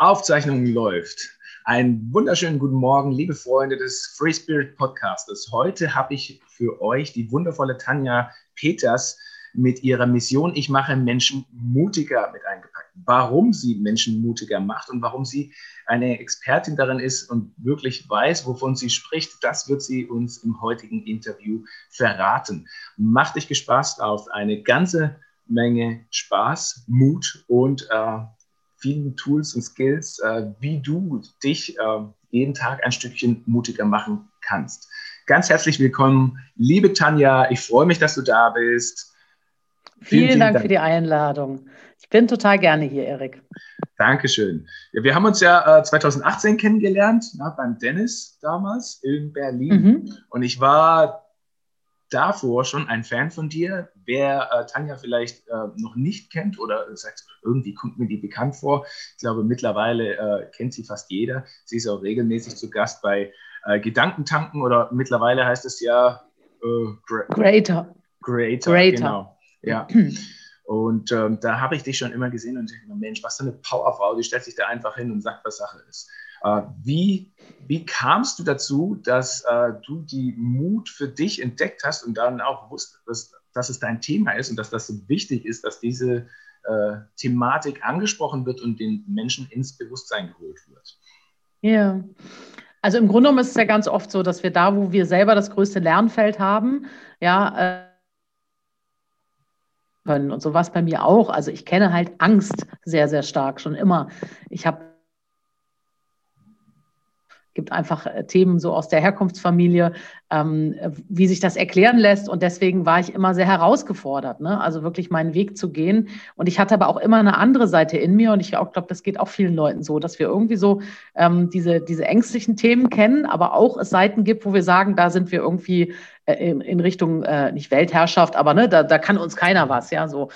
Aufzeichnung läuft. Einen wunderschönen guten Morgen, liebe Freunde des Free Spirit Podcastes. Heute habe ich für euch die wundervolle Tanja Peters mit ihrer Mission Ich mache Menschen mutiger mit eingepackt. Warum sie Menschen mutiger macht und warum sie eine Expertin darin ist und wirklich weiß, wovon sie spricht, das wird sie uns im heutigen Interview verraten. Macht dich gespaßt auf eine ganze Menge Spaß, Mut und äh, vielen Tools und Skills, äh, wie du dich äh, jeden Tag ein Stückchen mutiger machen kannst. Ganz herzlich willkommen, liebe Tanja. Ich freue mich, dass du da bist. Vielen, vielen, Dank, Dank, für die Einladung. Ich bin total gerne hier, Erik. Dankeschön. Ja, wir haben uns ja äh, 2018 kennengelernt, na, beim Dennis damals in Berlin. Mhm. Und ich war davor schon ein Fan von dir. Wer äh, Tanja vielleicht äh, noch nicht kennt oder sagt, irgendwie kommt mir die bekannt vor, ich glaube, mittlerweile äh, kennt sie fast jeder. Sie ist auch regelmäßig zu Gast bei äh, Gedankentanken oder mittlerweile heißt es ja äh, Greater. Greater. Greater. Genau. Ja. Und ähm, da habe ich dich schon immer gesehen und dachte, Mensch, was für eine Powerfrau, die stellt sich da einfach hin und sagt, was Sache ist. Äh, wie, wie kamst du dazu, dass äh, du die Mut für dich entdeckt hast und dann auch wusstest, dass, es dein Thema ist und dass das so wichtig ist, dass diese äh, Thematik angesprochen wird und den Menschen ins Bewusstsein geholt wird? Ja. Also im Grunde genommen ist es ja ganz oft so, dass wir da, wo wir selber das größte Lernfeld haben, ja, äh, können. Und so es bei mir auch. Also ich kenne halt Angst sehr, sehr stark schon immer. Ich habe gibt einfach äh, Themen so aus der Herkunftsfamilie, ähm, wie sich das erklären lässt. Und deswegen war ich immer sehr herausgefordert, ne? also wirklich meinen Weg zu gehen. Und ich hatte aber auch immer eine andere Seite in mir. Und ich glaube, das geht auch vielen Leuten so, dass wir irgendwie so ähm, diese, diese ängstlichen Themen kennen, aber auch es Seiten gibt, wo wir sagen, da sind wir irgendwie äh, in, in, Richtung, äh, nicht Weltherrschaft, aber ne, da, da kann uns keiner was, ja, so.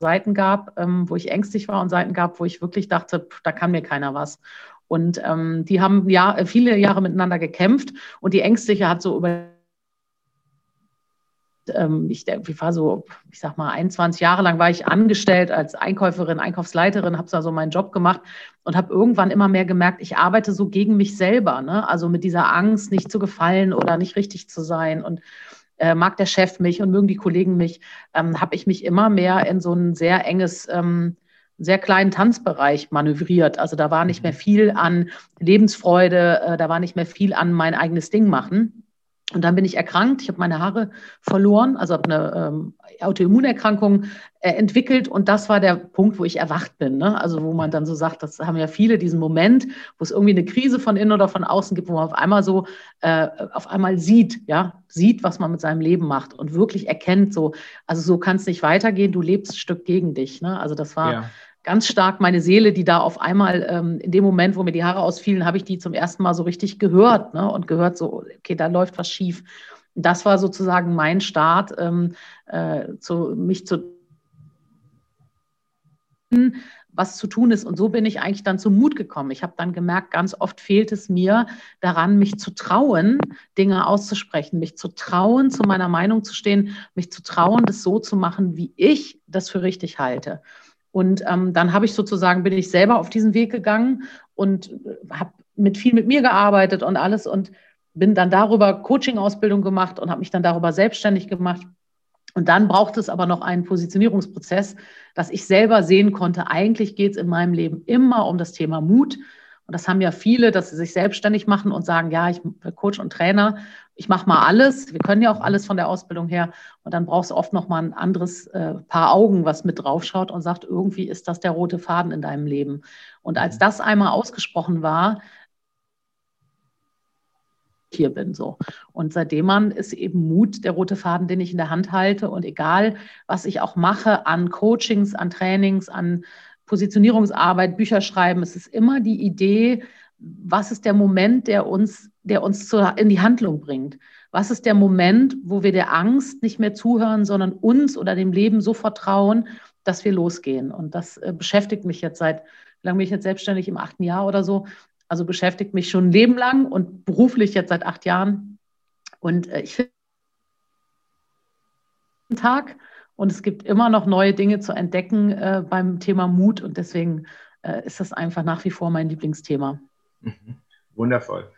Seiten gab, ähm, wo ich ängstlich war und Seiten gab, wo ich wirklich dachte, pff, da kann mir keiner was. Und ähm, die haben ja viele Jahre miteinander gekämpft und die Ängstliche hat so über ähm, ich, ich war so, ich sag mal, 21 Jahre lang war ich angestellt als Einkäuferin, Einkaufsleiterin, habe da so meinen Job gemacht und habe irgendwann immer mehr gemerkt, ich arbeite so gegen mich selber, ne? also mit dieser Angst, nicht zu gefallen oder nicht richtig zu sein und äh, mag der Chef mich und mögen die Kollegen mich, ähm, habe ich mich immer mehr in so ein sehr enges, ähm, sehr kleinen Tanzbereich manövriert. Also da war nicht mehr mhm. viel an Lebensfreude, äh, da war nicht mehr viel an mein eigenes Ding machen. Und dann bin ich erkrankt, ich habe meine Haare verloren, also habe eine ähm, Autoimmunerkrankung äh, entwickelt und das war der Punkt, wo ich erwacht bin. Ne? Also wo man dann so sagt, das haben ja viele diesen Moment, wo es irgendwie eine Krise von innen oder von außen gibt, wo man auf einmal so äh, auf einmal sieht, ja, sieht, was man mit seinem Leben macht und wirklich erkennt, so, also so kann es nicht weitergehen, du lebst ein Stück gegen dich. Ne? Also das war ja ganz stark meine Seele, die da auf einmal ähm, in dem Moment, wo mir die Haare ausfielen, habe ich die zum ersten Mal so richtig gehört ne? und gehört so, okay, da läuft was schief. Das war sozusagen mein Start, ähm, äh, zu, mich zu was zu tun ist. Und so bin ich eigentlich dann zum Mut gekommen. Ich habe dann gemerkt, ganz oft fehlt es mir daran, mich zu trauen, Dinge auszusprechen, mich zu trauen, zu meiner Meinung zu stehen, mich zu trauen, das so zu machen, wie ich das für richtig halte. Und ähm, dann habe ich sozusagen, bin ich selber auf diesen Weg gegangen und äh, habe mit viel mit mir gearbeitet und alles und bin dann darüber Coaching-Ausbildung gemacht und habe mich dann darüber selbstständig gemacht. Und dann braucht es aber noch einen Positionierungsprozess, dass ich selber sehen konnte, eigentlich geht es in meinem Leben immer um das Thema Mut. Und das haben ja viele, dass sie sich selbstständig machen und sagen, ja, ich bin Coach und Trainer ich mache mal alles. Wir können ja auch alles von der Ausbildung her. Und dann brauchst du oft noch mal ein anderes äh, Paar Augen, was mit draufschaut und sagt, irgendwie ist das der rote Faden in deinem Leben. Und als mhm. das einmal ausgesprochen war, hier bin so. Und seitdem man ist eben Mut der rote Faden, den ich in der Hand halte. Und egal, was ich auch mache an Coachings, an Trainings, an Positionierungsarbeit, Bücher schreiben, es ist immer die Idee, was ist der Moment, der uns, der uns zur, in die Handlung bringt? Was ist der Moment, wo wir der Angst nicht mehr zuhören, sondern uns oder dem Leben so vertrauen, dass wir losgehen? Und das äh, beschäftigt mich jetzt seit, wie lange bin ich jetzt selbstständig, im achten Jahr oder so? Also beschäftigt mich schon ein Leben lang und beruflich jetzt seit acht Jahren. Und äh, ich finde Tag Und es gibt immer noch neue Dinge zu entdecken äh, beim Thema Mut. Und deswegen äh, ist das einfach nach wie vor mein Lieblingsthema. Mhm. Wundervoll.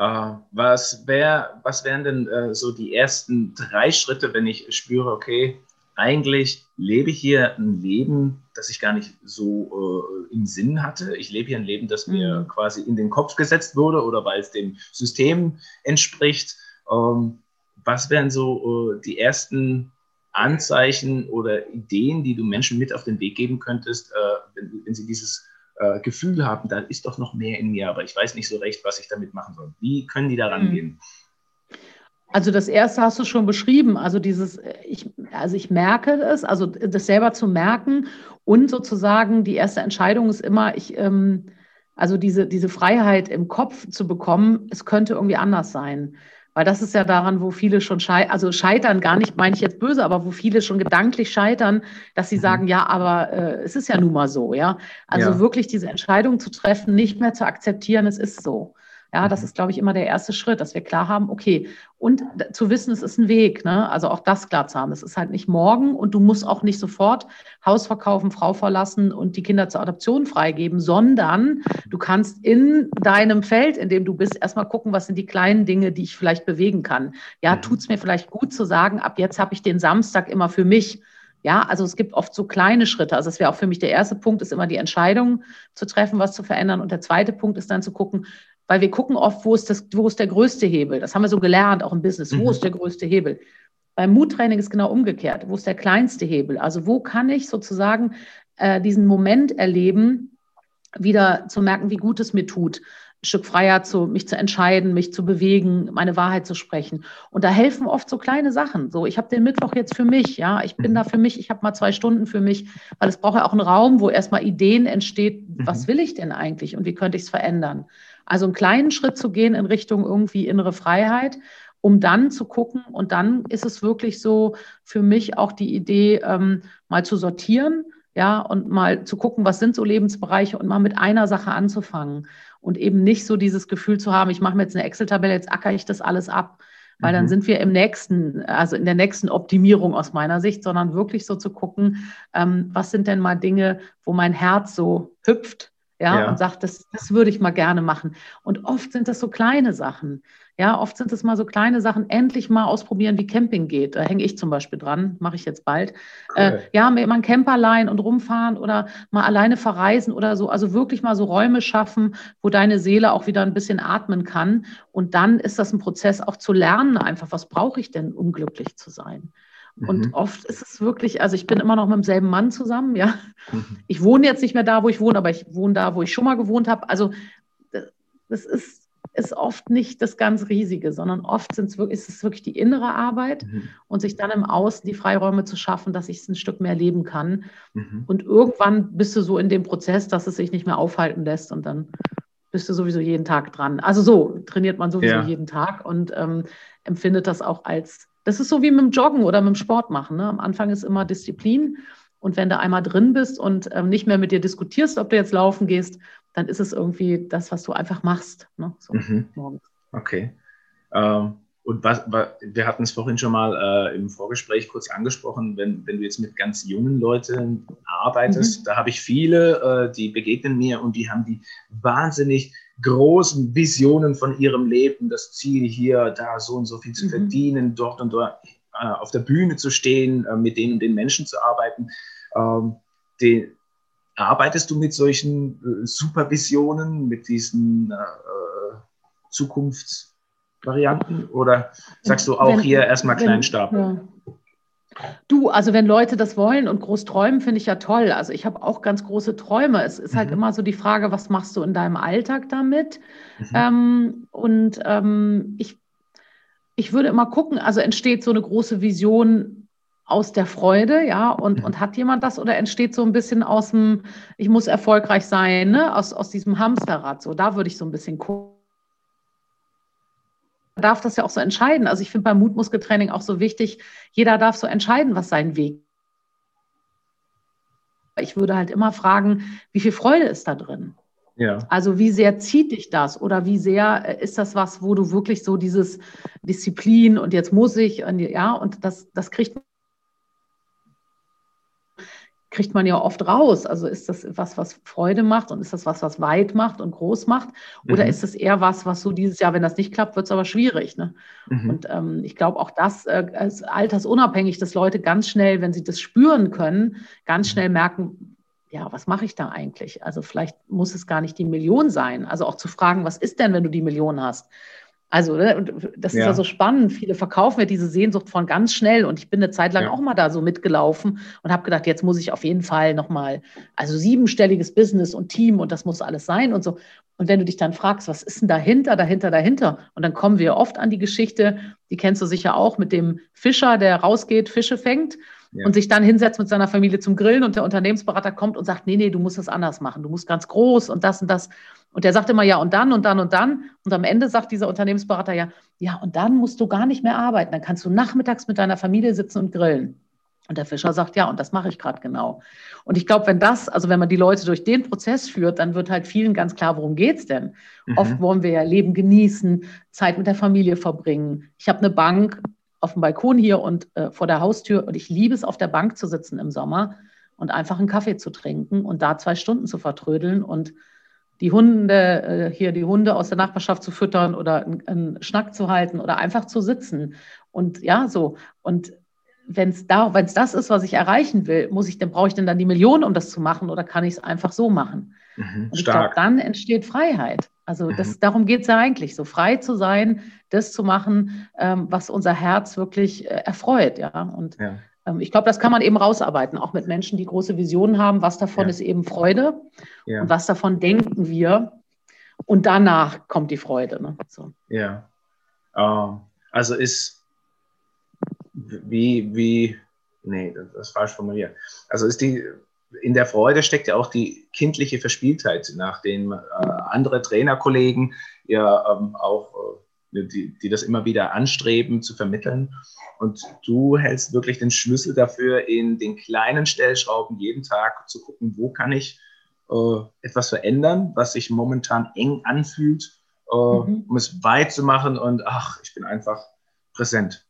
Uh, was, wär, was wären denn uh, so die ersten drei Schritte, wenn ich spüre, okay, eigentlich lebe ich hier ein Leben, das ich gar nicht so uh, im Sinn hatte. Ich lebe hier ein Leben, das mir mhm. quasi in den Kopf gesetzt wurde oder weil es dem System entspricht. Um, was wären so die ersten Anzeichen oder Ideen, die du Menschen mit auf den Weg geben könntest, wenn, wenn sie dieses äh, Gefühl haben, da ist doch noch mehr in mir, aber ich weiß nicht so recht, was ich damit machen soll. Wie können die da hm. rangehen? Also das erste hast du schon beschrieben, also dieses, äh, ich, also ich merke es, also das selber zu merken und sozusagen die erste Entscheidung ist immer, ich, ähm, also diese, diese Freiheit im Kopf zu bekommen, es könnte irgendwie anders sein. Weil das ist ja daran, wo viele schon scheitern, also scheitern gar nicht, meine ich jetzt böse, aber wo viele schon gedanklich scheitern, dass sie mhm. sagen, ja, aber äh, es ist ja nun mal so, ja. Also ja. wirklich diese Entscheidung zu treffen, nicht mehr zu akzeptieren, es ist so. Ja, das mhm. ist, glaube ich, immer der erste Schritt, dass wir klar haben, okay, und zu wissen, es ist ein Weg, ne? also auch das klar zu haben. Es ist halt nicht morgen und du musst auch nicht sofort Haus verkaufen, Frau verlassen und die Kinder zur Adoption freigeben, sondern du kannst in deinem Feld, in dem du bist, erstmal gucken, was sind die kleinen Dinge, die ich vielleicht bewegen kann. Ja, mhm. tut es mir vielleicht gut zu sagen, ab jetzt habe ich den Samstag immer für mich. Ja, also es gibt oft so kleine Schritte. Also das wäre auch für mich der erste Punkt, ist immer die Entscheidung zu treffen, was zu verändern. Und der zweite Punkt ist dann zu gucken, weil wir gucken oft, wo ist, das, wo ist der größte Hebel. Das haben wir so gelernt, auch im Business. Wo mhm. ist der größte Hebel? Beim Muttraining ist genau umgekehrt. Wo ist der kleinste Hebel? Also wo kann ich sozusagen äh, diesen Moment erleben, wieder zu merken, wie gut es mir tut, ein Stück freier zu, mich zu entscheiden, mich zu bewegen, meine Wahrheit zu sprechen. Und da helfen oft so kleine Sachen. So, ich habe den Mittwoch jetzt für mich, ja, ich bin mhm. da für mich, ich habe mal zwei Stunden für mich, weil es braucht ja auch einen Raum, wo erstmal Ideen entsteht, mhm. was will ich denn eigentlich und wie könnte ich es verändern? Also einen kleinen Schritt zu gehen in Richtung irgendwie innere Freiheit, um dann zu gucken. Und dann ist es wirklich so für mich auch die Idee, ähm, mal zu sortieren, ja, und mal zu gucken, was sind so Lebensbereiche und mal mit einer Sache anzufangen und eben nicht so dieses Gefühl zu haben, ich mache mir jetzt eine Excel-Tabelle, jetzt acker ich das alles ab. Weil dann mhm. sind wir im nächsten, also in der nächsten Optimierung aus meiner Sicht, sondern wirklich so zu gucken, ähm, was sind denn mal Dinge, wo mein Herz so hüpft, ja, ja, und sagt, das, das würde ich mal gerne machen. Und oft sind das so kleine Sachen. Ja, oft sind es mal so kleine Sachen, endlich mal ausprobieren, wie Camping geht. Da hänge ich zum Beispiel dran, mache ich jetzt bald. Cool. Äh, ja, mal ein Camper leihen und rumfahren oder mal alleine verreisen oder so. Also wirklich mal so Räume schaffen, wo deine Seele auch wieder ein bisschen atmen kann. Und dann ist das ein Prozess auch zu lernen, einfach, was brauche ich denn, um glücklich zu sein? Und mhm. oft ist es wirklich, also ich bin immer noch mit demselben Mann zusammen, ja. Mhm. Ich wohne jetzt nicht mehr da, wo ich wohne, aber ich wohne da, wo ich schon mal gewohnt habe. Also das ist, ist oft nicht das ganz Riesige, sondern oft sind's wirklich, ist es wirklich die innere Arbeit mhm. und sich dann im Außen die Freiräume zu schaffen, dass ich es ein Stück mehr leben kann. Mhm. Und irgendwann bist du so in dem Prozess, dass es sich nicht mehr aufhalten lässt und dann bist du sowieso jeden Tag dran. Also so trainiert man sowieso ja. jeden Tag und ähm, empfindet das auch als das ist so wie mit dem Joggen oder mit dem Sport machen. Ne? Am Anfang ist immer Disziplin. Und wenn du einmal drin bist und ähm, nicht mehr mit dir diskutierst, ob du jetzt laufen gehst, dann ist es irgendwie das, was du einfach machst. Ne? So, mhm. Okay. Ähm, und was, was, wir hatten es vorhin schon mal äh, im Vorgespräch kurz angesprochen, wenn, wenn du jetzt mit ganz jungen Leuten arbeitest, mhm. da habe ich viele, äh, die begegnen mir und die haben die wahnsinnig großen Visionen von ihrem Leben, das Ziel hier, da so und so viel zu mhm. verdienen, dort und dort äh, auf der Bühne zu stehen, äh, mit denen und den Menschen zu arbeiten. Ähm, den, arbeitest du mit solchen äh, Supervisionen, mit diesen äh, Zukunftsvarianten oder sagst du auch wenn, hier erstmal kleinen Stapel? Ja. Du, also wenn Leute das wollen und groß träumen, finde ich ja toll. Also ich habe auch ganz große Träume. Es ist halt mhm. halt immer so die Frage, was machst du in deinem Alltag damit? Mhm. Ähm, und ähm, ich, ich würde immer gucken, also entsteht so eine große Vision aus der Freude, ja, und, mhm. und hat jemand das oder entsteht so ein bisschen aus dem, ich muss erfolgreich sein, ne? aus, aus diesem Hamsterrad, so, da würde ich so ein bisschen gucken darf das ja auch so entscheiden. Also ich finde beim Mutmuskeltraining auch so wichtig, jeder darf so entscheiden, was sein Weg ist. Ich würde halt immer fragen, wie viel Freude ist da drin? Ja. Also wie sehr zieht dich das oder wie sehr äh, ist das was, wo du wirklich so dieses Disziplin und jetzt muss ich und ja und das das kriegt kriegt man ja oft raus. Also ist das was, was Freude macht und ist das was, was weit macht und groß macht? Oder mhm. ist es eher was, was so dieses Jahr, wenn das nicht klappt, wird es aber schwierig. Ne? Mhm. Und ähm, ich glaube auch das äh, ist altersunabhängig, dass Leute ganz schnell, wenn sie das spüren können, ganz mhm. schnell merken, ja, was mache ich da eigentlich? Also vielleicht muss es gar nicht die Million sein. Also auch zu fragen, was ist denn, wenn du die Million hast? Also, ne, das ist ja. ja so spannend. Viele verkaufen ja diese Sehnsucht von ganz schnell. Und ich bin eine Zeit lang ja. auch mal da so mitgelaufen und habe gedacht, jetzt muss ich auf jeden Fall nochmal, also siebenstelliges Business und Team und das muss alles sein und so. Und wenn du dich dann fragst, was ist denn dahinter, dahinter, dahinter? Und dann kommen wir oft an die Geschichte, die kennst du sicher auch, mit dem Fischer, der rausgeht, Fische fängt ja. und sich dann hinsetzt mit seiner Familie zum Grillen und der Unternehmensberater kommt und sagt, nee, nee, du musst das anders machen, du musst ganz groß und das und das. Und der sagt immer ja und dann und dann und dann. Und am Ende sagt dieser Unternehmensberater ja, ja und dann musst du gar nicht mehr arbeiten. Dann kannst du nachmittags mit deiner Familie sitzen und grillen. Und der Fischer sagt, ja, und das mache ich gerade genau. Und ich glaube, wenn das, also wenn man die Leute durch den Prozess führt, dann wird halt vielen ganz klar, worum geht es denn? Mhm. Oft wollen wir ja Leben genießen, Zeit mit der Familie verbringen. Ich habe eine Bank auf dem Balkon hier und äh, vor der Haustür und ich liebe es, auf der Bank zu sitzen im Sommer und einfach einen Kaffee zu trinken und da zwei Stunden zu vertrödeln und die Hunde, äh, hier die Hunde aus der Nachbarschaft zu füttern oder einen, Schnack zu halten oder einfach zu sitzen. Und ja, so. Und wenn es da, wenn es das ist, was ich erreichen will, muss ich, dann brauche ich denn dann die Millionen, um das zu machen, oder kann ich es einfach so machen? Mhm, und ich glaube, dann entsteht Freiheit. Also das, mhm. darum geht es ja eigentlich, so frei zu sein, das zu machen, ähm, was unser Herz wirklich äh, erfreut, ja. Und ja. Ähm, ich glaube, das kann man eben rausarbeiten, auch mit Menschen, die große Visionen haben. Was davon ja. ist eben Freude ja. und was davon denken wir. Und danach kommt die Freude. Ne? So. Ja. Uh, also ist wie, wie, nee, das ist falsch formuliert. Also ist die, in der Freude steckt ja auch die kindliche Verspieltheit, nachdem äh, andere Trainerkollegen ja ähm, auch äh, die, die das immer wieder anstreben zu vermitteln. Und du hältst wirklich den Schlüssel dafür, in den kleinen Stellschrauben jeden Tag zu gucken, wo kann ich äh, etwas verändern, was sich momentan eng anfühlt, äh, mhm. um es weit zu machen und ach, ich bin einfach präsent.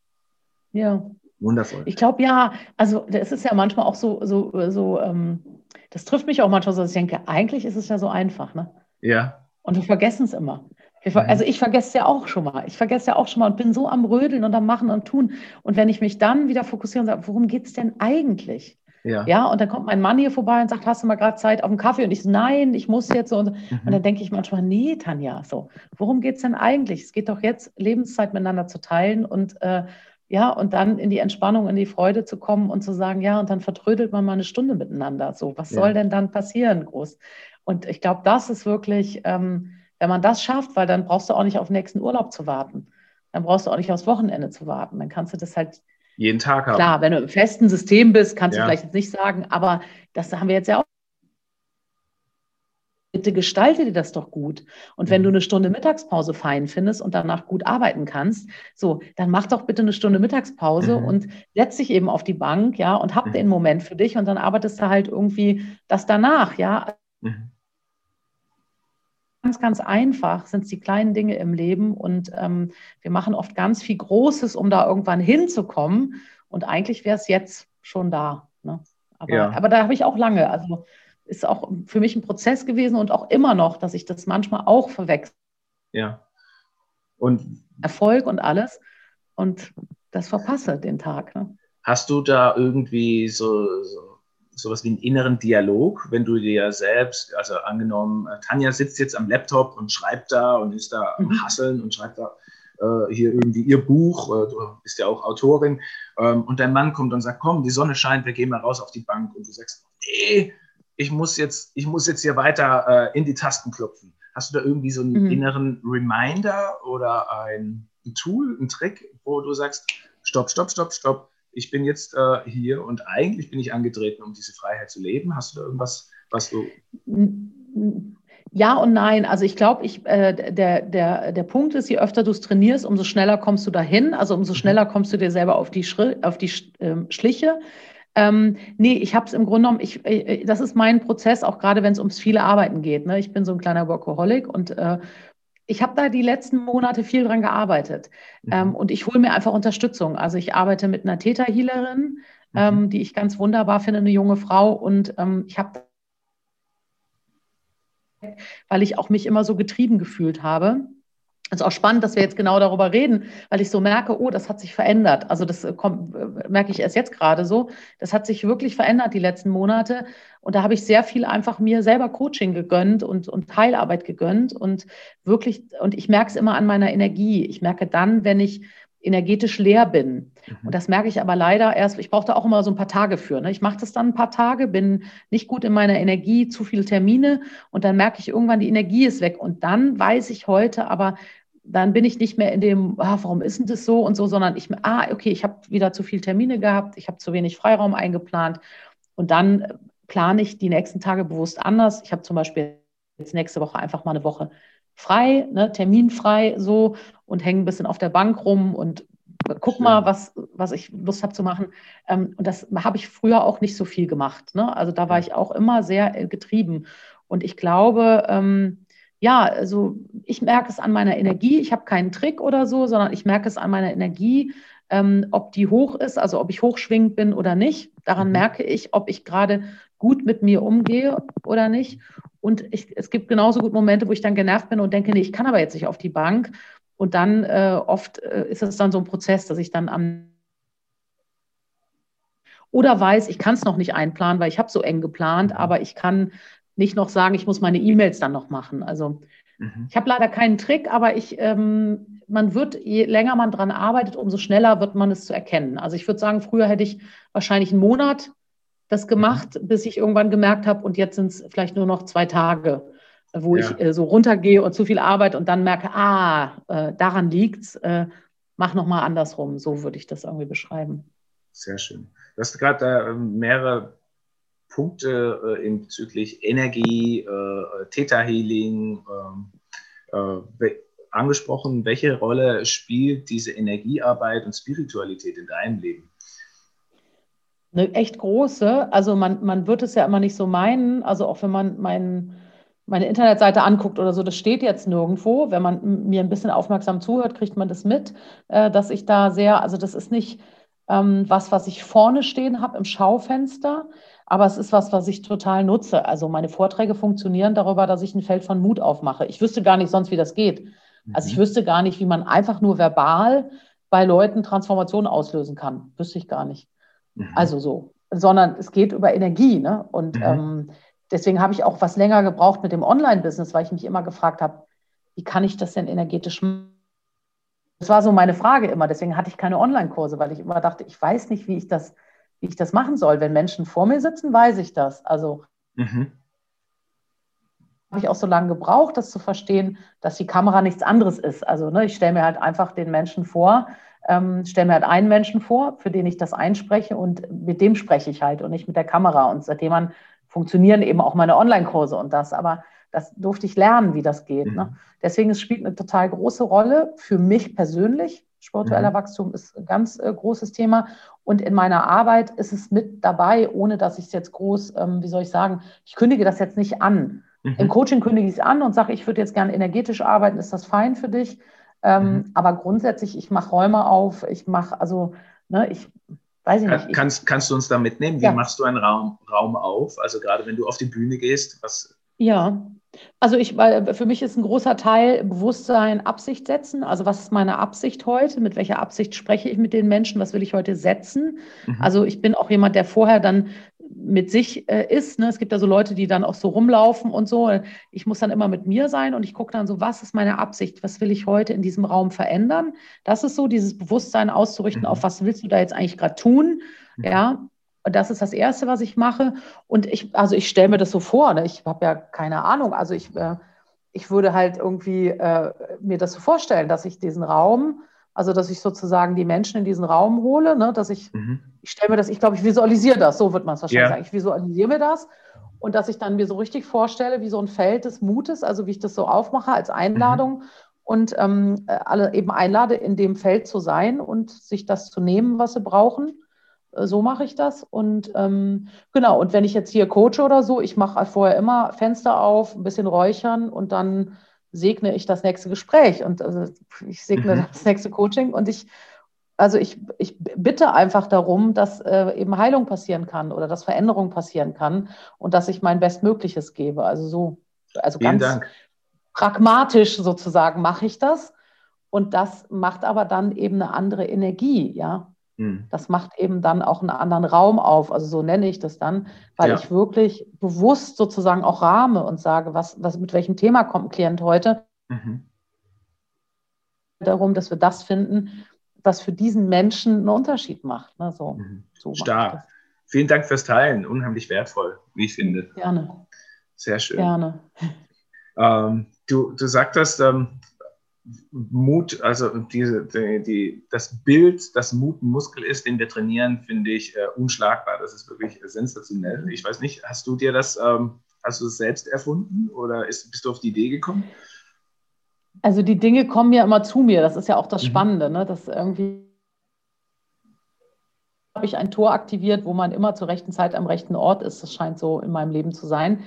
Ja. Wundervoll. Ich glaube ja, also es ist ja manchmal auch so, so, so ähm, das trifft mich auch manchmal so, dass ich denke, eigentlich ist es ja so einfach, ne? Ja. Und wir vergessen es immer. Mhm. Also ich vergesse ja auch schon mal. Ich vergesse ja auch schon mal und bin so am Rödeln und am Machen und Tun. Und wenn ich mich dann wieder fokussiere und sage, worum geht es denn eigentlich? Ja. ja, und dann kommt mein Mann hier vorbei und sagt, hast du mal gerade Zeit auf einen Kaffee? Und ich so, nein, ich muss jetzt so. Und, mhm. und dann denke ich manchmal, nee, Tanja, so, worum geht es denn eigentlich? Es geht doch jetzt, Lebenszeit miteinander zu teilen und äh, ja, und dann in die Entspannung, in die Freude zu kommen und zu sagen, ja, und dann vertrödelt man mal eine Stunde miteinander. So, was ja. soll denn dann passieren, groß? Und ich glaube, das ist wirklich. Ähm, wenn man das schafft, weil dann brauchst du auch nicht auf den nächsten Urlaub zu warten. Dann brauchst du auch nicht aufs Wochenende zu warten. Dann kannst du das halt jeden Tag haben. Klar, wenn du im festen System bist, kannst ja. du vielleicht jetzt nicht sagen, aber das haben wir jetzt ja auch. Bitte gestalte dir das doch gut. Und wenn du mhm. eine Stunde Mittagspause fein findest und danach gut arbeiten kannst, so, dann mach doch bitte eine Stunde Mittagspause mhm. und setz dich eben auf die Bank, ja, und hab mhm. den Moment für dich und dann arbeitest du halt irgendwie das danach, ja. Mhm ganz, ganz einfach sind es die kleinen Dinge im Leben und ähm, wir machen oft ganz viel Großes, um da irgendwann hinzukommen und eigentlich wäre es jetzt schon da. Ne? Aber, ja. aber da habe ich auch lange, also ist auch für mich ein Prozess gewesen und auch immer noch, dass ich das manchmal auch verwechsel. Ja. Und Erfolg und alles und das verpasse den Tag. Ne? Hast du da irgendwie so, so sowas wie einen inneren Dialog, wenn du dir selbst, also angenommen, äh, Tanja sitzt jetzt am Laptop und schreibt da und ist da am mhm. Hasseln und schreibt da äh, hier irgendwie ihr Buch, äh, du bist ja auch Autorin, ähm, und dein Mann kommt und sagt, komm, die Sonne scheint, wir gehen mal raus auf die Bank und du sagst, nee, ich muss jetzt, ich muss jetzt hier weiter äh, in die Tasten klopfen. Hast du da irgendwie so einen mhm. inneren Reminder oder ein, ein Tool, ein Trick, wo du sagst, stopp, stopp, stopp, stopp, ich bin jetzt äh, hier und eigentlich bin ich angetreten, um diese Freiheit zu leben. Hast du da irgendwas, was du. Ja und nein. Also ich glaube, ich, äh, der, der, der Punkt ist, je öfter du es trainierst, umso schneller kommst du dahin. Also umso mhm. schneller kommst du dir selber auf die, Schri auf die ähm, Schliche. Ähm, nee, ich habe es im Grunde genommen, ich, äh, das ist mein Prozess, auch gerade wenn es ums viele Arbeiten geht. Ne? Ich bin so ein kleiner Workaholic und äh, ich habe da die letzten Monate viel dran gearbeitet mhm. ähm, und ich hole mir einfach Unterstützung. Also ich arbeite mit einer Theta-Healerin, mhm. ähm, die ich ganz wunderbar finde, eine junge Frau. Und ähm, ich habe, weil ich auch mich immer so getrieben gefühlt habe. Es ist auch spannend, dass wir jetzt genau darüber reden, weil ich so merke, oh, das hat sich verändert. Also das äh, kommt, äh, merke ich erst jetzt gerade so. Das hat sich wirklich verändert die letzten Monate. Und da habe ich sehr viel einfach mir selber Coaching gegönnt und, und Teilarbeit gegönnt. Und wirklich, und ich merke es immer an meiner Energie. Ich merke dann, wenn ich energetisch leer bin. Mhm. Und das merke ich aber leider erst, ich brauche da auch immer so ein paar Tage für. Ne? Ich mache das dann ein paar Tage, bin nicht gut in meiner Energie, zu viele Termine und dann merke ich irgendwann, die Energie ist weg. Und dann weiß ich heute aber, dann bin ich nicht mehr in dem, ah, warum ist denn das so und so, sondern ich, ah, okay, ich habe wieder zu viele Termine gehabt, ich habe zu wenig Freiraum eingeplant und dann plane ich die nächsten Tage bewusst anders. Ich habe zum Beispiel jetzt nächste Woche einfach mal eine Woche frei, ne, terminfrei so und hänge ein bisschen auf der Bank rum und guck Schön. mal, was, was ich Lust habe zu machen. Ähm, und das habe ich früher auch nicht so viel gemacht. Ne? Also da war ich auch immer sehr äh, getrieben. Und ich glaube, ähm, ja, also ich merke es an meiner Energie. Ich habe keinen Trick oder so, sondern ich merke es an meiner Energie, ähm, ob die hoch ist, also ob ich hochschwingend bin oder nicht. Daran mhm. merke ich, ob ich gerade gut mit mir umgehe oder nicht. Und ich, es gibt genauso gut Momente, wo ich dann genervt bin und denke, nee, ich kann aber jetzt nicht auf die Bank. Und dann äh, oft äh, ist es dann so ein Prozess, dass ich dann am oder weiß, ich kann es noch nicht einplanen, weil ich habe so eng geplant, mhm. aber ich kann nicht noch sagen, ich muss meine E-Mails dann noch machen. Also mhm. ich habe leider keinen Trick, aber ich, ähm, man wird, je länger man dran arbeitet, umso schneller wird man es zu erkennen. Also ich würde sagen, früher hätte ich wahrscheinlich einen Monat das gemacht, mhm. bis ich irgendwann gemerkt habe, und jetzt sind es vielleicht nur noch zwei Tage, wo ja. ich äh, so runtergehe und zu viel Arbeit und dann merke, ah, äh, daran liegt es, äh, mach nochmal andersrum. So würde ich das irgendwie beschreiben. Sehr schön. Du hast gerade ähm, mehrere Punkte äh, bezüglich Energie, äh, Theta Healing ähm, äh, angesprochen. Welche Rolle spielt diese Energiearbeit und Spiritualität in deinem Leben? Eine echt große. Also man, man wird es ja immer nicht so meinen. Also auch wenn man mein, meine Internetseite anguckt oder so, das steht jetzt nirgendwo. Wenn man mir ein bisschen aufmerksam zuhört, kriegt man das mit, äh, dass ich da sehr, also das ist nicht ähm, was, was ich vorne stehen habe im Schaufenster, aber es ist was, was ich total nutze. Also meine Vorträge funktionieren darüber, dass ich ein Feld von Mut aufmache. Ich wüsste gar nicht sonst, wie das geht. Also ich mhm. wüsste gar nicht, wie man einfach nur verbal bei Leuten Transformation auslösen kann. Wüsste ich gar nicht. Mhm. Also so. Sondern es geht über Energie. Ne? Und mhm. ähm, deswegen habe ich auch was länger gebraucht mit dem Online-Business, weil ich mich immer gefragt habe, wie kann ich das denn energetisch machen? Das war so meine Frage immer. Deswegen hatte ich keine Online-Kurse, weil ich immer dachte, ich weiß nicht, wie ich das wie ich das machen soll. Wenn Menschen vor mir sitzen, weiß ich das. Also mhm. habe ich auch so lange gebraucht, das zu verstehen, dass die Kamera nichts anderes ist. Also ne, ich stelle mir halt einfach den Menschen vor, ähm, stelle mir halt einen Menschen vor, für den ich das einspreche und mit dem spreche ich halt und nicht mit der Kamera. Und seitdem man funktionieren eben auch meine Online-Kurse und das. Aber das durfte ich lernen, wie das geht. Ne? Mhm. Ne? Deswegen es spielt eine total große Rolle für mich persönlich, Spiritueller mhm. Wachstum ist ein ganz äh, großes Thema. Und in meiner Arbeit ist es mit dabei, ohne dass ich es jetzt groß, ähm, wie soll ich sagen, ich kündige das jetzt nicht an. Mhm. Im Coaching kündige ich es an und sage, ich würde jetzt gerne energetisch arbeiten, ist das fein für dich? Ähm, mhm. Aber grundsätzlich, ich mache Räume auf, ich mache, also, ne, ich weiß ich nicht. Ich, kannst, kannst du uns da mitnehmen? Wie ja. machst du einen Raum, Raum auf? Also gerade wenn du auf die Bühne gehst, was. Ja, also ich, weil für mich ist ein großer Teil Bewusstsein, Absicht setzen. Also was ist meine Absicht heute? Mit welcher Absicht spreche ich mit den Menschen? Was will ich heute setzen? Mhm. Also ich bin auch jemand, der vorher dann mit sich äh, ist. Ne? Es gibt ja so Leute, die dann auch so rumlaufen und so. Ich muss dann immer mit mir sein und ich gucke dann so, was ist meine Absicht? Was will ich heute in diesem Raum verändern? Das ist so, dieses Bewusstsein auszurichten, mhm. auf was willst du da jetzt eigentlich gerade tun? Mhm. Ja, das ist das Erste, was ich mache. Und ich, also ich stelle mir das so vor, ne? ich habe ja keine Ahnung. Also ich, äh, ich würde halt irgendwie äh, mir das so vorstellen, dass ich diesen Raum, also dass ich sozusagen die Menschen in diesen Raum hole, ne? dass ich, mhm. ich stelle mir das, ich glaube, ich visualisiere das, so wird man es wahrscheinlich yeah. sagen. Ich visualisiere mir das und dass ich dann mir so richtig vorstelle, wie so ein Feld des Mutes, also wie ich das so aufmache als Einladung. Mhm. Und ähm, alle eben einlade, in dem Feld zu sein und sich das zu nehmen, was sie brauchen so mache ich das. Und ähm, genau, und wenn ich jetzt hier coache oder so, ich mache vorher immer Fenster auf, ein bisschen räuchern und dann segne ich das nächste Gespräch und also ich segne mhm. das nächste Coaching und ich also ich, ich bitte einfach darum, dass äh, eben Heilung passieren kann oder dass Veränderung passieren kann und dass ich mein Bestmögliches gebe. Also so, also Vielen ganz Dank. pragmatisch sozusagen mache ich das. Und das macht aber dann eben eine andere Energie, ja. Hm. Das macht eben dann auch einen anderen Raum auf. Also so nenne ich das dann, weil Ja. ich wirklich bewusst sozusagen auch rahme und sage, was, was, mit welchem Thema kommt ein Klient heute, Mhm. darum, dass wir das finden, was für diesen Menschen einen Unterschied macht. Ne? So, Mhm. so Stark. Vielen Dank fürs Teilen. Unheimlich wertvoll, wie ich finde. Gerne, Sehr schön. gerne. Ähm, du, du sagtest, ähm, Mut, also diese, die, die, das Bild, das Mut ein Muskel ist, den wir trainieren, finde ich äh, unschlagbar. Das ist wirklich sensationell. Ich weiß nicht, hast du dir das, ähm, hast du es selbst erfunden oder ist, bist du auf die Idee gekommen? Also die Dinge kommen ja immer zu mir. Das ist ja auch das Mhm. Spannende, ne? dass irgendwie habe ich ein Tor aktiviert, wo man immer zur rechten Zeit am rechten Ort ist. Das scheint so in meinem Leben zu sein.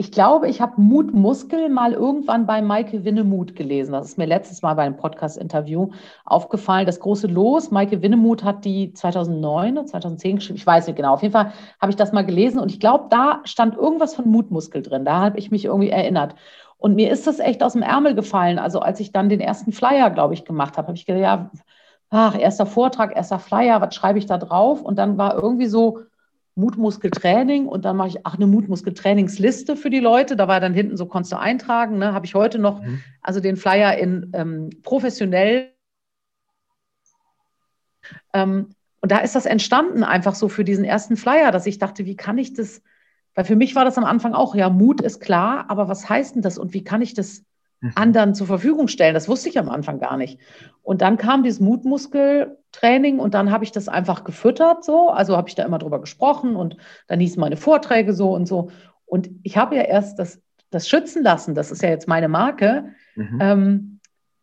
Ich glaube, ich habe Mutmuskel mal irgendwann bei Maike Winnemuth gelesen. Das ist mir letztes Mal bei einem Podcast-Interview aufgefallen. Das große Los, Maike Winnemuth hat die 2009 oder 2010 geschrieben. Ich weiß nicht genau. Auf jeden Fall habe ich das mal gelesen und ich glaube, da stand irgendwas von Mutmuskel drin. Da habe ich mich irgendwie erinnert. Und mir ist das echt aus dem Ärmel gefallen. Also als ich dann den ersten Flyer, glaube ich, gemacht habe, habe ich gedacht, ja, ach, erster Vortrag, erster Flyer, was schreibe ich da drauf? Und dann war irgendwie so Mutmuskeltraining und dann mache ich, ach, eine Mutmuskeltrainingsliste für die Leute. Da war dann hinten so, konntest du eintragen, ne? habe ich heute noch, Mhm. also den Flyer in ähm, professionell. Ähm, und da ist das entstanden einfach so für diesen ersten Flyer, dass ich dachte, wie kann ich das, weil für mich war das am Anfang auch, ja, Mut ist klar, aber was heißt denn das und wie kann ich das Mhm. anderen zur Verfügung stellen? Das wusste ich am Anfang gar nicht. Und dann kam dieses Mutmuskeltraining und dann habe ich das einfach gefüttert so, also habe ich da immer drüber gesprochen und dann hießen meine Vorträge so und so. Und ich habe ja erst das, das schützen lassen, das ist ja jetzt meine Marke, Mhm. ähm,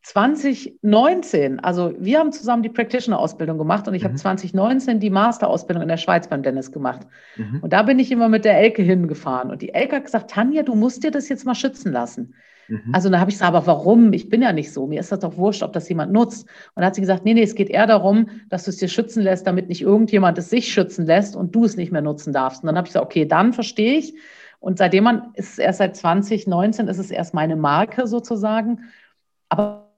2019, also wir haben zusammen die Practitioner-Ausbildung gemacht und ich habe Mhm. 2019 die Master-Ausbildung in der Schweiz beim Dennis gemacht. Mhm. Und da bin ich immer mit der Elke hingefahren. Und die Elke hat gesagt, Tanja, du musst dir das jetzt mal schützen lassen. Mhm. Also dann habe ich gesagt, aber warum? Ich bin ja nicht so. Mir ist das doch wurscht, ob das jemand nutzt. Und dann hat sie gesagt, nee, nee, es geht eher darum, dass du es dir schützen lässt, damit nicht irgendjemand es sich schützen lässt und du es nicht mehr nutzen darfst. Und dann habe ich gesagt, okay, dann verstehe ich. Und seitdem man ist es erst seit 2019 ist es erst meine Marke sozusagen. Aber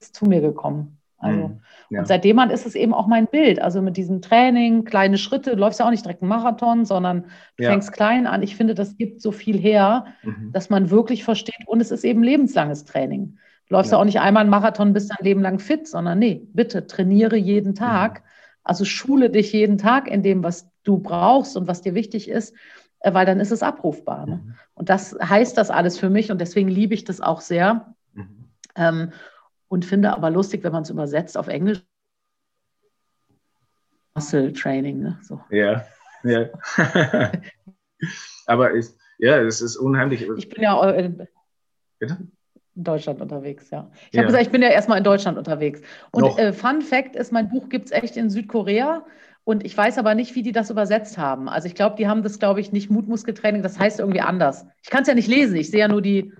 ist zu mir gekommen. Also Mhm. Ja. und seitdem an ist es eben auch mein Bild. Also mit diesem Training, kleine Schritte, du läufst ja auch nicht direkt einen Marathon, sondern du Ja. fängst klein an. Ich finde, das gibt so viel her, Mhm. dass man wirklich versteht. Und es ist eben lebenslanges Training. Du läufst ja, Ja. auch nicht einmal einen Marathon, bist dein Leben lang fit, sondern nee, bitte trainiere jeden Tag. Also schule dich jeden Tag in dem, was du brauchst und was dir wichtig ist, äh, weil dann ist es abrufbar. Ne? Mhm. Und das heißt das alles für mich und deswegen liebe ich das auch sehr. Mhm. Ähm, und finde aber lustig, wenn man es übersetzt auf Englisch. Muscle Training, ne? So. Ja, ja. Aber ich, ja, es ist unheimlich. Ich bin ja in Bitte? Deutschland unterwegs, ja. Ich Ja. habe gesagt, ich bin ja erstmal in Deutschland unterwegs. Und äh, Fun Fact ist, mein Buch gibt es echt in Südkorea. Und ich weiß aber nicht, wie die das übersetzt haben. Also ich glaube, die haben das, glaube ich, nicht Mutmuskeltraining, das heißt irgendwie anders. Ich kann es ja nicht lesen, ich sehe ja nur die,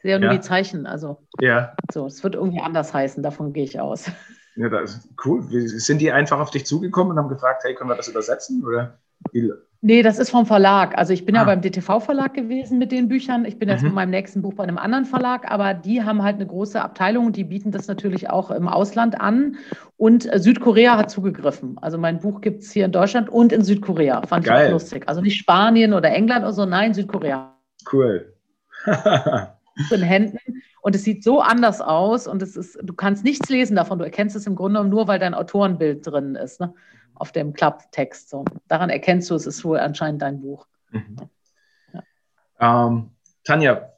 ich sehe ja nur Ja. die Zeichen. Also Ja, so, es wird irgendwie anders heißen, davon gehe ich aus. ja das ist cool. Sind die einfach auf dich zugekommen und haben gefragt, hey, können wir das übersetzen? Oder wie? Nee, das ist vom Verlag. Also ich bin ja Ah. beim DTV-Verlag gewesen mit den Büchern. Ich bin jetzt Mhm. mit meinem nächsten Buch bei einem anderen Verlag, aber die haben halt eine große Abteilung und die bieten das natürlich auch im Ausland an. Und äh, Südkorea hat zugegriffen. Also mein Buch gibt es hier in Deutschland und in Südkorea. Fand ich Geil. auch lustig. Also nicht Spanien oder England oder so, nein, Südkorea. Cool. In Händen. Und es sieht so anders aus und es ist, du kannst nichts lesen davon. Du erkennst es im Grunde genommen nur, weil dein Autorenbild drin ist, ne? auf dem Klapptext. So. Daran erkennst du, es ist wohl anscheinend dein Buch. Mhm. Ähm, Tanja,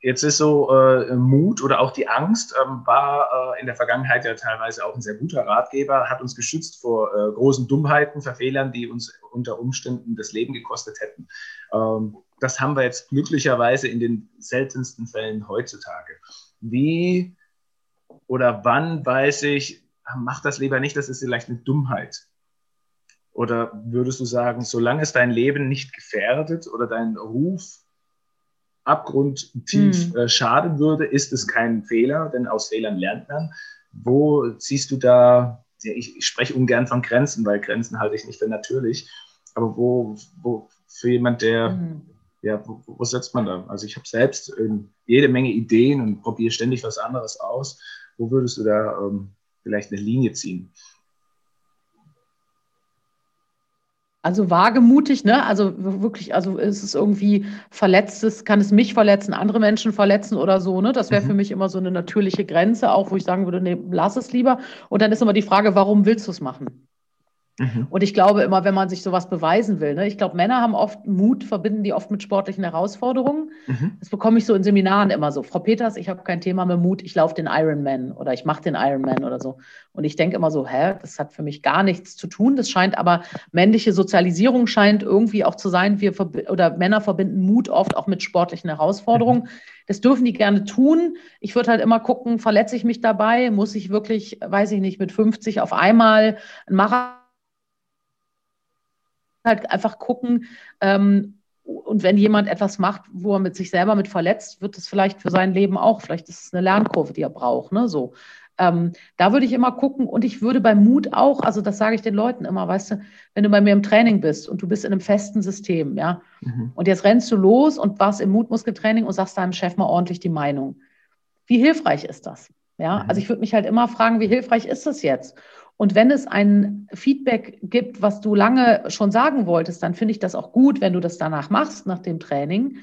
jetzt ist so äh, Mut oder auch die Angst ähm, war äh, in der Vergangenheit ja teilweise auch ein sehr guter Ratgeber, hat uns geschützt vor äh, großen Dummheiten, Verfehlern, die uns unter Umständen das Leben gekostet hätten. Ähm, das haben wir jetzt glücklicherweise in den seltensten Fällen heutzutage. Wie oder wann weiß ich, mach das lieber nicht, das ist vielleicht eine Dummheit. Oder würdest du sagen, solange es dein Leben nicht gefährdet oder dein Ruf abgrundtief Hm. äh, schaden würde, ist es kein Fehler, denn aus Fehlern lernt man. Wo siehst du da, ich, ich spreche ungern von Grenzen, weil Grenzen halte ich nicht für natürlich, aber wo, wo für jemand, der, mhm. Ja, wo, wo, setzt man da? Also ich habe selbst ähm, jede Menge Ideen und probiere ständig was anderes aus. Wo würdest du da ähm, vielleicht eine Linie ziehen? Also wagemutig, ne? Also wirklich, also ist es irgendwie verletztes, kann es mich verletzen, andere Menschen verletzen oder so, ne? Das wäre mhm. für mich immer so eine natürliche Grenze, auch wo ich sagen würde, nee, lass es lieber. Und dann ist immer die Frage, warum willst du es machen? Mhm. Und ich glaube immer, wenn man sich sowas beweisen will, ne, ich glaube, Männer haben oft Mut, verbinden die oft mit sportlichen Herausforderungen. Mhm. Das bekomme ich so in Seminaren immer so. Frau Peters, ich habe kein Thema mit Mut, ich laufe den Ironman oder ich mache den Ironman oder so. Und ich denke immer so, hä, das hat für mich gar nichts zu tun. Das scheint aber, männliche Sozialisierung scheint irgendwie auch zu sein, wir oder Männer verbinden Mut oft auch mit sportlichen Herausforderungen. Mhm. Das dürfen die gerne tun. Ich würde halt immer gucken, verletze ich mich dabei? Muss ich wirklich, weiß ich nicht, mit 50 auf einmal ein Marathon halt einfach gucken, ähm, und wenn jemand etwas macht, wo er mit sich selber mit verletzt, wird es vielleicht für sein Leben auch, vielleicht ist es eine Lernkurve, die er braucht, ne, so. Ähm, da würde ich immer gucken und ich würde beim Mut auch, also das sage ich den Leuten immer, weißt du, wenn du bei mir im Training bist und du bist in einem festen System, ja, mhm. und jetzt rennst du los und warst im Mutmuskeltraining und sagst deinem Chef mal ordentlich die Meinung. Wie hilfreich ist das? Ja, mhm. also ich würde mich halt immer fragen, wie hilfreich ist das jetzt? Und wenn es ein Feedback gibt, was du lange schon sagen wolltest, dann finde ich das auch gut, wenn du das danach machst, nach dem Training.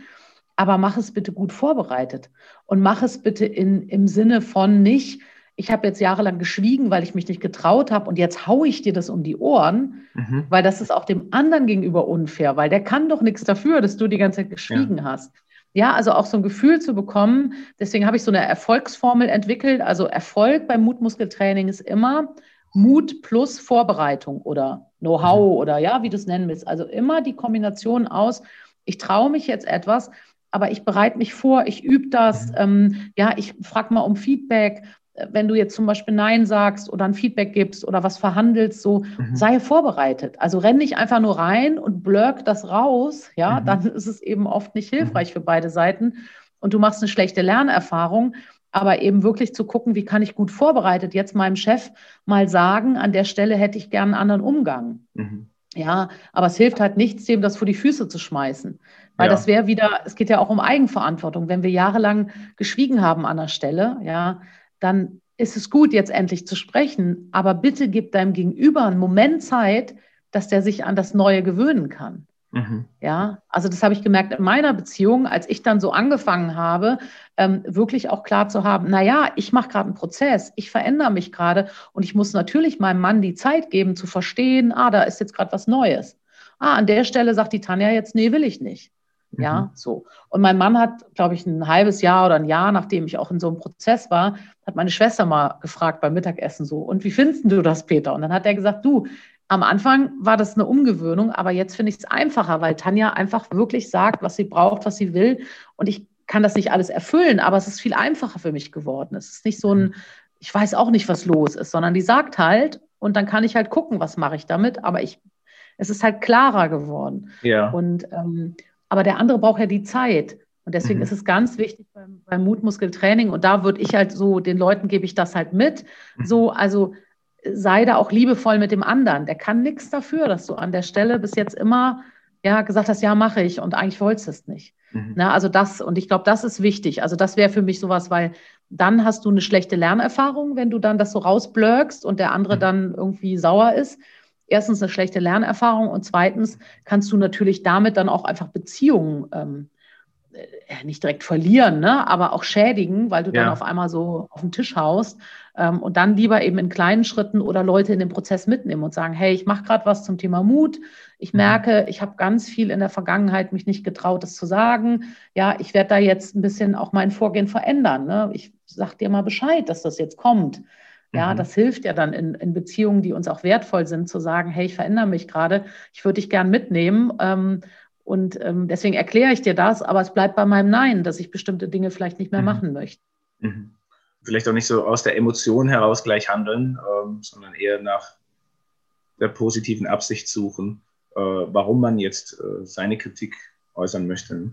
Aber mach es bitte gut vorbereitet und mach es bitte in, im Sinne von nicht, ich habe jetzt jahrelang geschwiegen, weil ich mich nicht getraut habe und jetzt haue ich dir das um die Ohren, mhm. weil das ist auch dem anderen gegenüber unfair, weil der kann doch nichts dafür, dass du die ganze Zeit geschwiegen ja. hast. Ja, also auch so ein Gefühl zu bekommen. Deswegen habe ich so eine Erfolgsformel entwickelt. Also Erfolg beim Mutmuskeltraining ist immer, Mut plus Vorbereitung oder Know-how mhm. oder ja, wie du es nennen willst. Also immer die Kombination aus, ich traue mich jetzt etwas, aber ich bereite mich vor, ich übe das, mhm. ähm, ja, ich frage mal um Feedback. Wenn du jetzt zum Beispiel Nein sagst oder ein Feedback gibst oder was verhandelst, so mhm. sei vorbereitet. Also renn nicht einfach nur rein und blurk das raus, ja, mhm. dann ist es eben oft nicht hilfreich mhm. für beide Seiten und du machst eine schlechte Lernerfahrung aber eben wirklich zu gucken, wie kann ich gut vorbereitet jetzt meinem Chef mal sagen, an der Stelle hätte ich gern einen anderen Umgang. Mhm. Ja, aber es hilft halt nichts, dem das vor die Füße zu schmeißen. Weil ja. das wäre wieder, es geht ja auch um Eigenverantwortung. Wenn wir jahrelang geschwiegen haben an der Stelle, ja, dann ist es gut, jetzt endlich zu sprechen. Aber bitte gib deinem Gegenüber einen Moment Zeit, dass der sich an das Neue gewöhnen kann. Mhm. Ja, also das habe ich gemerkt in meiner Beziehung, als ich dann so angefangen habe, ähm, wirklich auch klar zu haben, naja, ich mache gerade einen Prozess, ich verändere mich gerade und ich muss natürlich meinem Mann die Zeit geben zu verstehen, ah, da ist jetzt gerade was Neues. Ah, an der Stelle sagt die Tanja jetzt, nee, will ich nicht. Ja, mhm. so. Und mein Mann hat, glaube ich, ein halbes Jahr oder ein Jahr, nachdem ich auch in so einem Prozess war, hat meine Schwester mal gefragt beim Mittagessen so, und wie findest du das, Peter? Und dann hat er gesagt, du, am Anfang war das eine Umgewöhnung, aber jetzt finde ich es einfacher, weil Tanja einfach wirklich sagt, was sie braucht, was sie will. Und ich kann das nicht alles erfüllen, aber es ist viel einfacher für mich geworden. Es ist nicht so ein, ich weiß auch nicht, was los ist, sondern die sagt halt und dann kann ich halt gucken, was mache ich damit. Aber ich, es ist halt klarer geworden. Ja. Und, ähm, aber der andere braucht ja die Zeit. Und deswegen mhm. ist es ganz wichtig beim, beim Mutmuskeltraining. Und da würde ich halt so, den Leuten gebe ich das halt mit. Mhm. So, also sei da auch liebevoll mit dem anderen. Der kann nichts dafür, dass du an der Stelle bis jetzt immer ja, gesagt hast, ja, mache ich und eigentlich wolltest du es nicht. Mhm. Na, also das, und ich glaube, das ist wichtig. Also das wäre für mich sowas, weil dann hast du eine schlechte Lernerfahrung, wenn du dann das so rausblöckst und der andere mhm. dann irgendwie sauer ist. Erstens eine schlechte Lernerfahrung und zweitens kannst du natürlich damit dann auch einfach Beziehungen ähm, äh, nicht direkt verlieren, ne? aber auch schädigen, weil du ja. dann auf einmal so auf den Tisch haust und dann lieber eben in kleinen Schritten oder Leute in den Prozess mitnehmen und sagen, hey, ich mache gerade was zum Thema Mut. Ich mhm. merke, ich habe ganz viel in der Vergangenheit mich nicht getraut, das zu sagen. Ja, ich werde da jetzt ein bisschen auch mein Vorgehen verändern. Ne? Ich sage dir mal Bescheid, dass das jetzt kommt. Ja, mhm. das hilft ja dann in, in, Beziehungen, die uns auch wertvoll sind, zu sagen, hey, ich verändere mich gerade, ich würde dich gern mitnehmen. Ähm, und ähm, deswegen erkläre ich dir das, aber es bleibt bei meinem Nein, dass ich bestimmte Dinge vielleicht nicht mehr mhm. machen möchte. Mhm. Vielleicht auch nicht so aus der Emotion heraus gleich handeln, ähm, sondern eher nach der positiven Absicht suchen, äh, warum man jetzt äh, seine Kritik äußern möchte.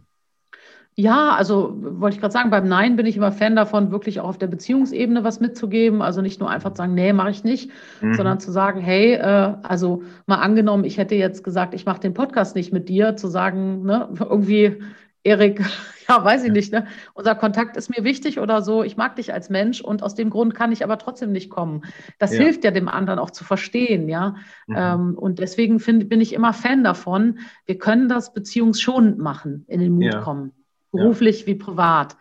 Ja, also wollte ich gerade sagen, beim Nein bin ich immer Fan davon, wirklich auch auf der Beziehungsebene was mitzugeben. Also nicht nur einfach zu sagen, nee, mache ich nicht, mhm. sondern zu sagen, hey, äh, also mal angenommen, ich hätte jetzt gesagt, ich mache den Podcast nicht mit dir, zu sagen, ne, irgendwie, Erik, ja, weiß ich nicht, ne? Unser Kontakt ist mir wichtig oder so, ich mag dich als Mensch und aus dem Grund kann ich aber trotzdem nicht kommen. Das ja. hilft ja dem anderen auch zu verstehen, ja. Mhm. Ähm, und deswegen find, bin ich immer Fan davon, wir können das beziehungsschonend machen, in den Mut ja. kommen beruflich ja. wie privat.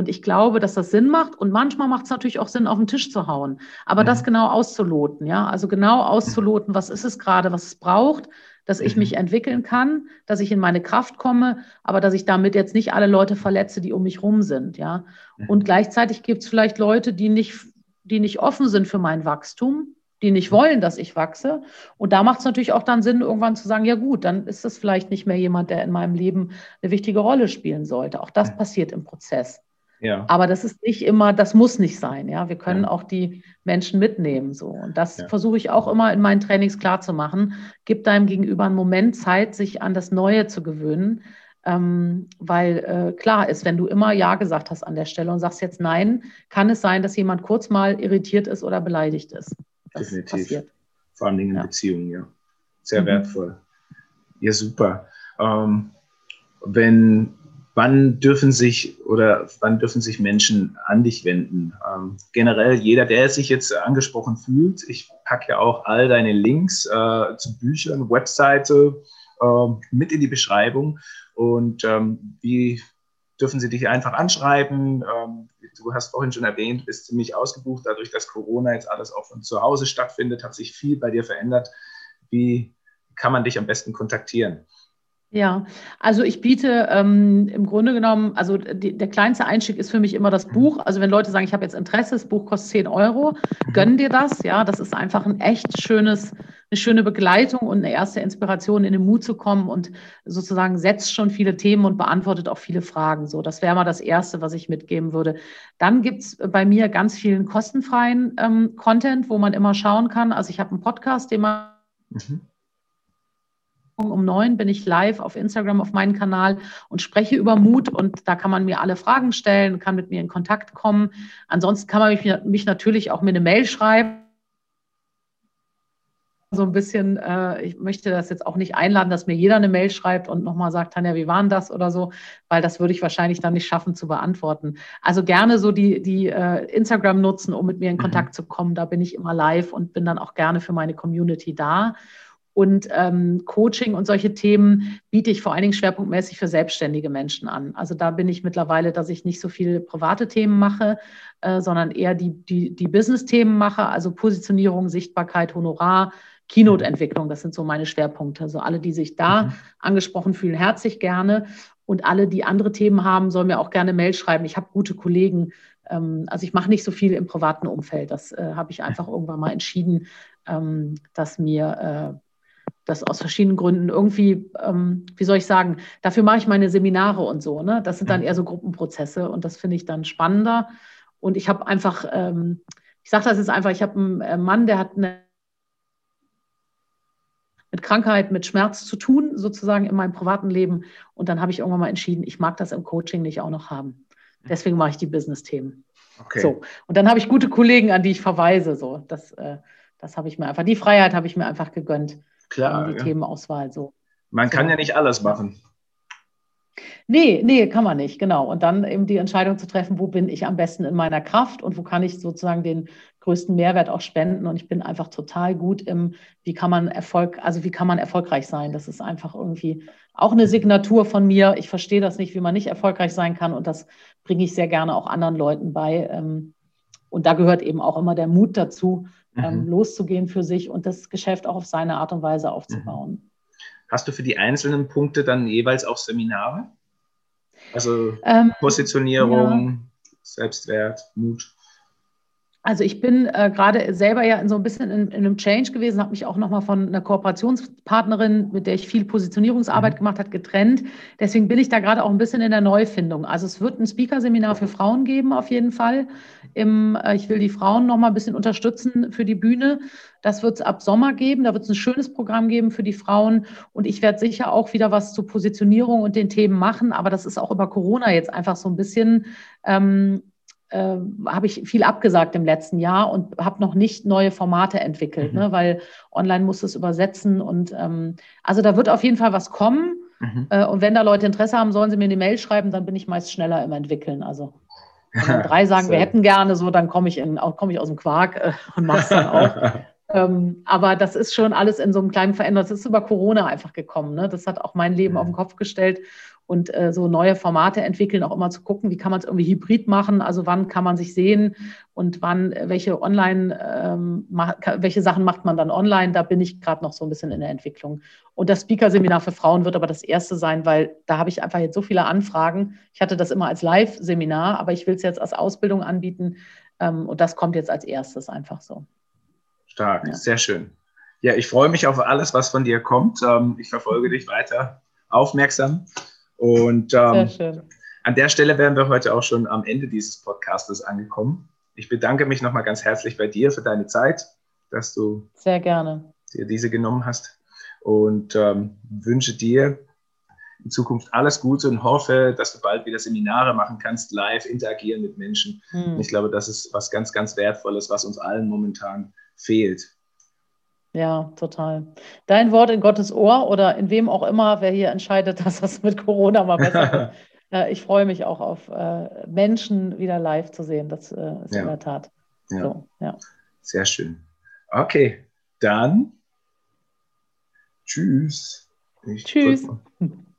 Und ich glaube, dass das Sinn macht. Und manchmal macht es natürlich auch Sinn, auf den Tisch zu hauen. Aber mhm. das genau auszuloten, ja. Also genau auszuloten, was ist es gerade, was es braucht, dass ich mhm. mich entwickeln kann, dass ich in meine Kraft komme, aber dass ich damit jetzt nicht alle Leute verletze, die um mich rum sind, ja. Mhm. Und gleichzeitig gibt es vielleicht Leute, die nicht, die nicht offen sind für mein Wachstum die nicht wollen, dass ich wachse. Und da macht es natürlich auch dann Sinn, irgendwann zu sagen, ja gut, dann ist das vielleicht nicht mehr jemand, der in meinem Leben eine wichtige Rolle spielen sollte. Auch das passiert im Prozess. Ja. Aber das ist nicht immer, das muss nicht sein. Ja, wir können ja. auch die Menschen mitnehmen so. Und das ja. versuche ich auch immer in meinen Trainings klar zu machen. Gib deinem Gegenüber einen Moment Zeit, sich an das Neue zu gewöhnen. Ähm, weil äh, klar ist, wenn du immer Ja gesagt hast an der Stelle und sagst jetzt Nein, kann es sein, dass jemand kurz mal irritiert ist oder beleidigt ist definitiv. Passiert. Vor allem in ja. Beziehungen, ja. Sehr mhm. wertvoll. Ja, super. Ähm, wenn, wann dürfen sich oder wann dürfen sich Menschen an dich wenden? Ähm, generell jeder, der sich jetzt angesprochen fühlt, ich packe ja auch all deine Links äh, zu Büchern, Webseite äh, mit in die Beschreibung. Und ähm, wie dürfen sie dich einfach anschreiben? Ähm, du hast vorhin schon erwähnt, bist ziemlich ausgebucht, dadurch, dass Corona jetzt alles auch von zu Hause stattfindet, hat sich viel bei dir verändert. Wie kann man dich am besten kontaktieren? Ja, also ich biete ähm, im Grunde genommen, also die, der kleinste Einstieg ist für mich immer das Buch. Also wenn Leute sagen, ich habe jetzt Interesse, das Buch kostet 10 Euro, mhm. gönn dir das. Ja, das ist einfach ein echt schönes, eine schöne Begleitung und eine erste Inspiration, in den Mut zu kommen und sozusagen setzt schon viele Themen und beantwortet auch viele Fragen. So, das wäre mal das Erste, was ich mitgeben würde. Dann gibt's bei mir ganz vielen kostenfreien ähm, Content, wo man immer schauen kann. Also ich habe einen Podcast, den man mhm um neun bin ich live auf Instagram auf meinem Kanal und spreche über Mut und da kann man mir alle Fragen stellen, kann mit mir in Kontakt kommen. Ansonsten kann man mich, mich natürlich auch mit eine Mail schreiben. So ein bisschen, äh, ich möchte das jetzt auch nicht einladen, dass mir jeder eine Mail schreibt und nochmal sagt, Tanja, wie waren das oder so, weil das würde ich wahrscheinlich dann nicht schaffen zu beantworten. Also gerne so die, die äh, Instagram nutzen, um mit mir in mhm. Kontakt mhm. zu kommen. Da bin ich immer live und bin dann auch gerne für meine Community da. Und ähm, Coaching und solche Themen biete ich vor allen Dingen schwerpunktmäßig für selbstständige Menschen an. Also da bin ich mittlerweile, dass ich nicht so viele private Themen mache, äh, sondern eher die, die, die Business-Themen mache, also Positionierung, Sichtbarkeit, Honorar, Keynote-Entwicklung. Das sind so meine Schwerpunkte. Also alle, die sich da mhm. angesprochen fühlen, herzlich gerne. Und alle, die andere Themen haben, sollen mir auch gerne Mail schreiben. Ich habe gute Kollegen. Ähm, also ich mache nicht so viel im privaten Umfeld. Das äh, habe ich einfach irgendwann mal entschieden, ähm, dass mir äh, das aus verschiedenen Gründen irgendwie, ähm, wie soll ich sagen, dafür mache ich meine Seminare und so. Ne? Das sind dann mhm. eher so Gruppenprozesse und das finde ich dann spannender. Und ich habe einfach, ähm, ich sage das jetzt einfach, ich habe einen äh, Mann, der hat eine mit Krankheit, mit Schmerz zu tun, sozusagen in meinem privaten Leben. Und dann habe ich irgendwann mal entschieden, ich mag das im Coaching nicht auch noch haben. Deswegen mache ich die Business-Themen. Okay. So. Und dann habe ich gute Kollegen, an die ich verweise. So. Das, äh, das habe ich mir einfach, die Freiheit habe ich mir einfach gegönnt. Klar. Die ja. Themenauswahl so. Man kann so. ja nicht alles machen. Nee, nee, kann man nicht, genau. Und dann eben die Entscheidung zu treffen, wo bin ich am besten in meiner Kraft und wo kann ich sozusagen den größten Mehrwert auch spenden. Und ich bin einfach total gut im, wie kann man Erfolg, also wie kann man erfolgreich sein. Das ist einfach irgendwie auch eine Signatur von mir. Ich verstehe das nicht, wie man nicht erfolgreich sein kann. Und das bringe ich sehr gerne auch anderen Leuten bei. Ähm, und da gehört eben auch immer der Mut dazu, ähm, mhm. loszugehen für sich und das Geschäft auch auf seine Art und Weise aufzubauen. Mhm. Hast du für die einzelnen Punkte dann jeweils auch Seminare? Also ähm, Positionierung, ja. Selbstwert, Mut. Also ich bin äh, gerade selber ja in so ein bisschen in, in einem Change gewesen, habe mich auch nochmal von einer Kooperationspartnerin, mit der ich viel Positionierungsarbeit mhm. gemacht habe, getrennt. Deswegen bin ich da gerade auch ein bisschen in der Neufindung. Also es wird ein Speaker-Seminar für Frauen geben, auf jeden Fall. Im, äh, ich will die Frauen nochmal ein bisschen unterstützen für die Bühne. Das wird es ab Sommer geben. Da wird es ein schönes Programm geben für die Frauen. Und ich werde sicher auch wieder was zur Positionierung und den Themen machen. Aber das ist auch über Corona jetzt einfach so ein bisschen ähm, äh, habe ich viel abgesagt im letzten Jahr und habe noch nicht neue Formate entwickelt, mhm. ne, weil online muss es übersetzen und ähm, also da wird auf jeden Fall was kommen. Mhm. Äh, und wenn da Leute Interesse haben, sollen sie mir eine Mail schreiben, dann bin ich meist schneller im Entwickeln. Also wenn drei sagen, wir hätten gerne so, dann komme ich, in, komm ich aus dem Quark äh, und mache es dann auch. ähm, aber das ist schon alles in so einem kleinen Veränderung. Das ist über Corona einfach gekommen. Ne? Das hat auch mein Leben mhm. auf den Kopf gestellt und äh, so neue Formate entwickeln, auch immer zu gucken, wie kann man es irgendwie hybrid machen, also wann kann man sich sehen und wann, äh, welche online, ähm, welche Sachen macht man dann online, da bin ich gerade noch so ein bisschen in der Entwicklung. Und das Speaker-Seminar für Frauen wird aber das erste sein, weil da habe ich einfach jetzt so viele Anfragen. Ich hatte das immer als Live-Seminar, aber ich will es jetzt als Ausbildung anbieten ähm, und das kommt jetzt als erstes einfach so. Stark, ja. sehr schön. Ja, ich freue mich auf alles, was von dir kommt. Ähm, ich verfolge dich weiter aufmerksam. Und ähm, an der Stelle wären wir heute auch schon am Ende dieses Podcastes angekommen. Ich bedanke mich nochmal ganz herzlich bei dir für deine Zeit, dass du Sehr gerne. dir diese genommen hast und ähm, wünsche dir in Zukunft alles Gute und hoffe, dass du bald wieder Seminare machen kannst, live interagieren mit Menschen. Hm. Ich glaube, das ist was ganz, ganz Wertvolles, was uns allen momentan fehlt. Ja, total. Dein Wort in Gottes Ohr oder in wem auch immer, wer hier entscheidet, dass das mit Corona mal besser wird. äh, ich freue mich auch auf äh, Menschen wieder live zu sehen. Das äh, ist ja. in der Tat. Ja. So, ja. Sehr schön. Okay, dann tschüss. Ich tschüss.